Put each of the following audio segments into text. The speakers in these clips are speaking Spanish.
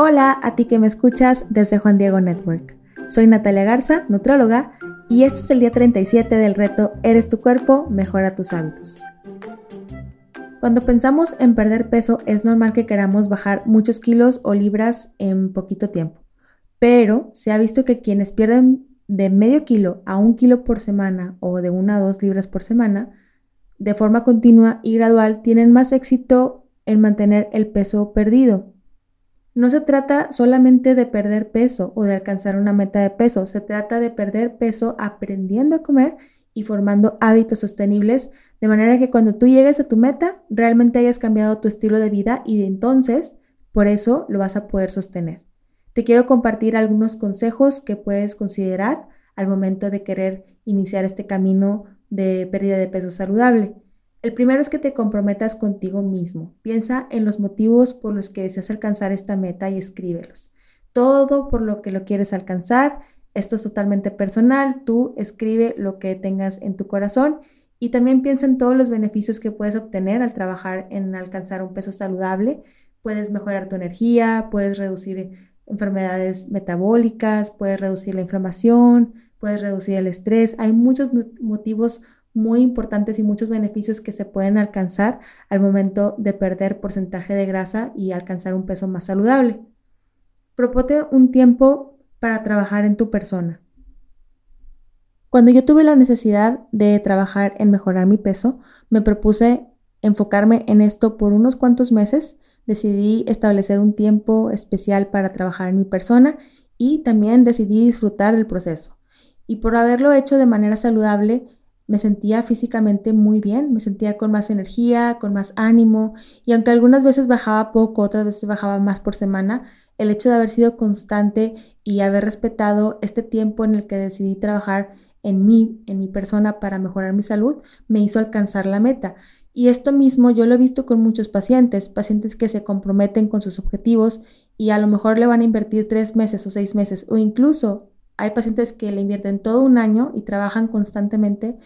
Hola a ti que me escuchas desde Juan Diego Network. Soy Natalia Garza, nutróloga, y este es el día 37 del reto Eres tu cuerpo, mejora tus hábitos. Cuando pensamos en perder peso es normal que queramos bajar muchos kilos o libras en poquito tiempo, pero se ha visto que quienes pierden de medio kilo a un kilo por semana o de una a dos libras por semana, de forma continua y gradual, tienen más éxito en mantener el peso perdido. No se trata solamente de perder peso o de alcanzar una meta de peso, se trata de perder peso aprendiendo a comer y formando hábitos sostenibles, de manera que cuando tú llegues a tu meta, realmente hayas cambiado tu estilo de vida y de entonces, por eso lo vas a poder sostener. Te quiero compartir algunos consejos que puedes considerar al momento de querer iniciar este camino de pérdida de peso saludable. El primero es que te comprometas contigo mismo. Piensa en los motivos por los que deseas alcanzar esta meta y escríbelos. Todo por lo que lo quieres alcanzar. Esto es totalmente personal. Tú escribe lo que tengas en tu corazón y también piensa en todos los beneficios que puedes obtener al trabajar en alcanzar un peso saludable. Puedes mejorar tu energía, puedes reducir enfermedades metabólicas, puedes reducir la inflamación, puedes reducir el estrés. Hay muchos motivos muy importantes y muchos beneficios que se pueden alcanzar al momento de perder porcentaje de grasa y alcanzar un peso más saludable. Propote un tiempo para trabajar en tu persona. Cuando yo tuve la necesidad de trabajar en mejorar mi peso, me propuse enfocarme en esto por unos cuantos meses. Decidí establecer un tiempo especial para trabajar en mi persona y también decidí disfrutar el proceso. Y por haberlo hecho de manera saludable, me sentía físicamente muy bien, me sentía con más energía, con más ánimo y aunque algunas veces bajaba poco, otras veces bajaba más por semana, el hecho de haber sido constante y haber respetado este tiempo en el que decidí trabajar en mí, en mi persona para mejorar mi salud, me hizo alcanzar la meta. Y esto mismo yo lo he visto con muchos pacientes, pacientes que se comprometen con sus objetivos y a lo mejor le van a invertir tres meses o seis meses o incluso hay pacientes que le invierten todo un año y trabajan constantemente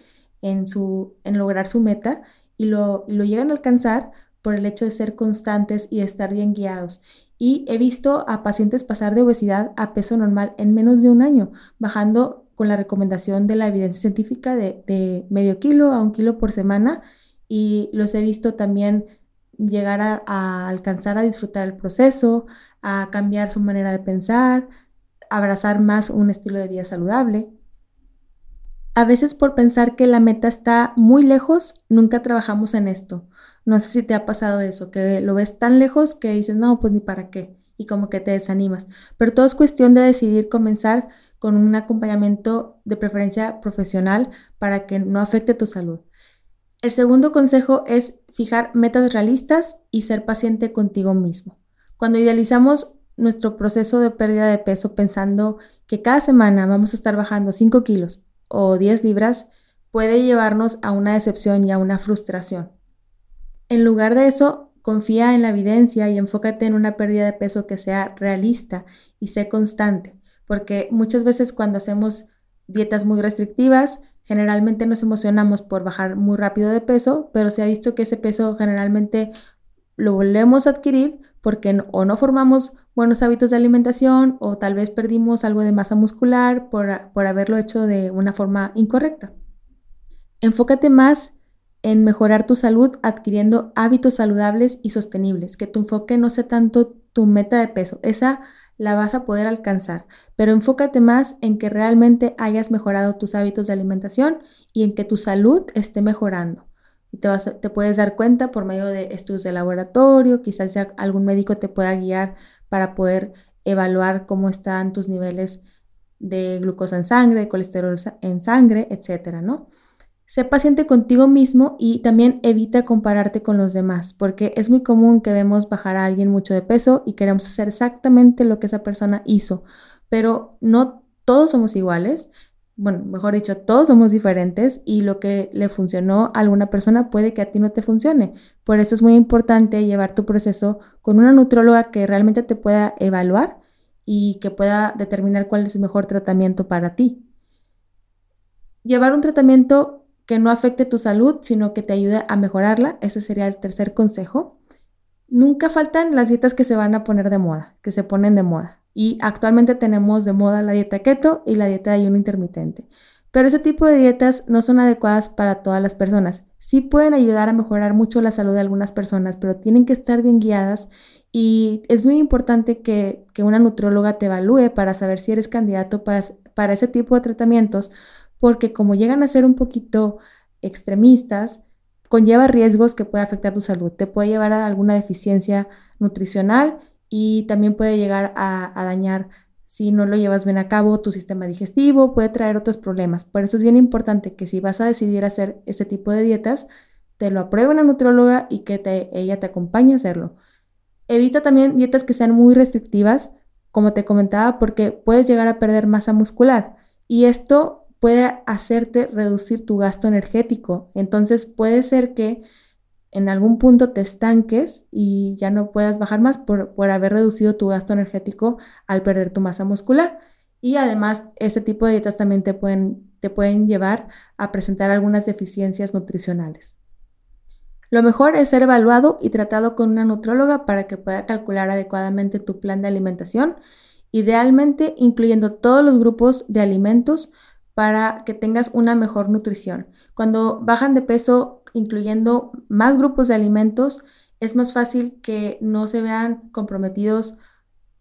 en, su, en lograr su meta y lo, lo llegan a alcanzar por el hecho de ser constantes y de estar bien guiados. Y he visto a pacientes pasar de obesidad a peso normal en menos de un año, bajando con la recomendación de la evidencia científica de, medio kilo a un kilo por semana. Y los he visto también llegar a, alcanzar a disfrutar el proceso, a cambiar su manera de pensar, abrazar más un estilo de vida saludable. A veces por pensar que la meta está muy lejos, nunca trabajamos en esto. No sé si te ha pasado eso, que lo ves tan lejos que dices, no, pues ni para qué, y como que te desanimas. Pero todo es cuestión de decidir comenzar con un acompañamiento de preferencia profesional para que no afecte tu salud. El segundo consejo es fijar metas realistas y ser paciente contigo mismo. Cuando idealizamos nuestro proceso de pérdida de peso pensando que cada semana vamos a estar bajando 5 kilos, o 10 libras puede llevarnos a una decepción y a una frustración. En lugar de eso, confía en la evidencia y enfócate en una pérdida de peso que sea realista y sé constante, porque muchas veces cuando hacemos dietas muy restrictivas, generalmente nos emocionamos por bajar muy rápido de peso, pero se ha visto que ese peso generalmente lo volvemos a adquirir porque o no formamos buenos hábitos de alimentación o tal vez perdimos algo de masa muscular por, por haberlo hecho de una forma incorrecta. Enfócate más en mejorar tu salud adquiriendo hábitos saludables y sostenibles, que tu enfoque no sea tanto tu meta de peso, esa la vas a poder alcanzar, pero enfócate más en que realmente hayas mejorado tus hábitos de alimentación y en que tu salud esté mejorando te, vas te puedes dar cuenta por medio de estudios de laboratorio, quizás algún médico te pueda guiar para poder evaluar cómo están tus niveles de glucosa en sangre, de colesterol en sangre, etcétera, ¿no? Sé paciente contigo mismo y también evita compararte con los demás, porque es muy común que vemos bajar a alguien mucho de peso y queremos hacer exactamente lo que esa persona hizo, pero no todos somos iguales bueno, mejor dicho, todos somos diferentes y lo que le funcionó a alguna persona puede que a ti no te funcione. Por eso es muy importante llevar tu proceso con una nutróloga que realmente te pueda evaluar y que pueda determinar cuál es el mejor tratamiento para ti. Llevar un tratamiento que no afecte tu salud, sino que te ayude a mejorarla, ese sería el tercer consejo. nunca faltan las dietas que se van a poner de moda, que se ponen de moda. Y actualmente tenemos de moda la dieta keto y la dieta de ayuno intermitente. Pero ese tipo de dietas no son adecuadas para todas las personas. Sí pueden ayudar a mejorar mucho la salud de algunas personas, pero tienen que estar bien guiadas y es muy importante que, una nutróloga te evalúe para saber si eres candidato para ese tipo de tratamientos, porque como llegan a ser un poquito extremistas, conlleva riesgos que puede afectar tu salud. Te puede llevar a alguna deficiencia nutricional y también puede llegar a, dañar si no lo llevas bien a cabo tu sistema digestivo, puede traer otros problemas. Por eso es bien importante que si vas a decidir hacer este tipo de dietas, te lo apruebe una nutróloga y que ella te acompañe a hacerlo. Evita también dietas que sean muy restrictivas, como te comentaba, porque puedes llegar a perder masa muscular y esto puede hacerte reducir tu gasto energético. Entonces puede ser que en algún punto te estanques y ya no puedas bajar más por, haber reducido tu gasto energético al perder tu masa muscular. Y además, este tipo de dietas también te pueden, te pueden llevar a presentar algunas deficiencias nutricionales. Lo mejor es ser evaluado y tratado con una nutróloga para que pueda calcular adecuadamente tu plan de alimentación, idealmente incluyendo todos los grupos de alimentos para que tengas una mejor nutrición. Cuando bajan de peso, incluyendo más grupos de alimentos, es más fácil que no se vean comprometidos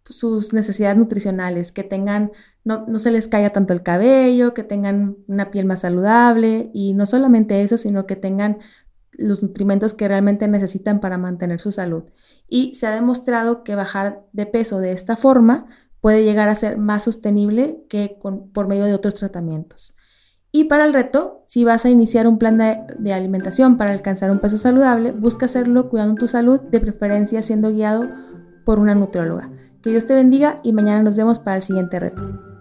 sus necesidades nutricionales, que tengan, no, no, se les caiga tanto el cabello, que tengan una piel más saludable y no solamente eso, sino que tengan los nutrimentos que realmente necesitan para mantener su salud. Y se ha demostrado que bajar de peso de esta forma puede llegar a ser más sostenible que por medio de otros tratamientos. Y para el reto, si vas a iniciar un plan de, alimentación para alcanzar un peso saludable, busca hacerlo cuidando tu salud, de preferencia siendo guiado por una nutrióloga. Que Dios te bendiga y mañana nos vemos para el siguiente reto.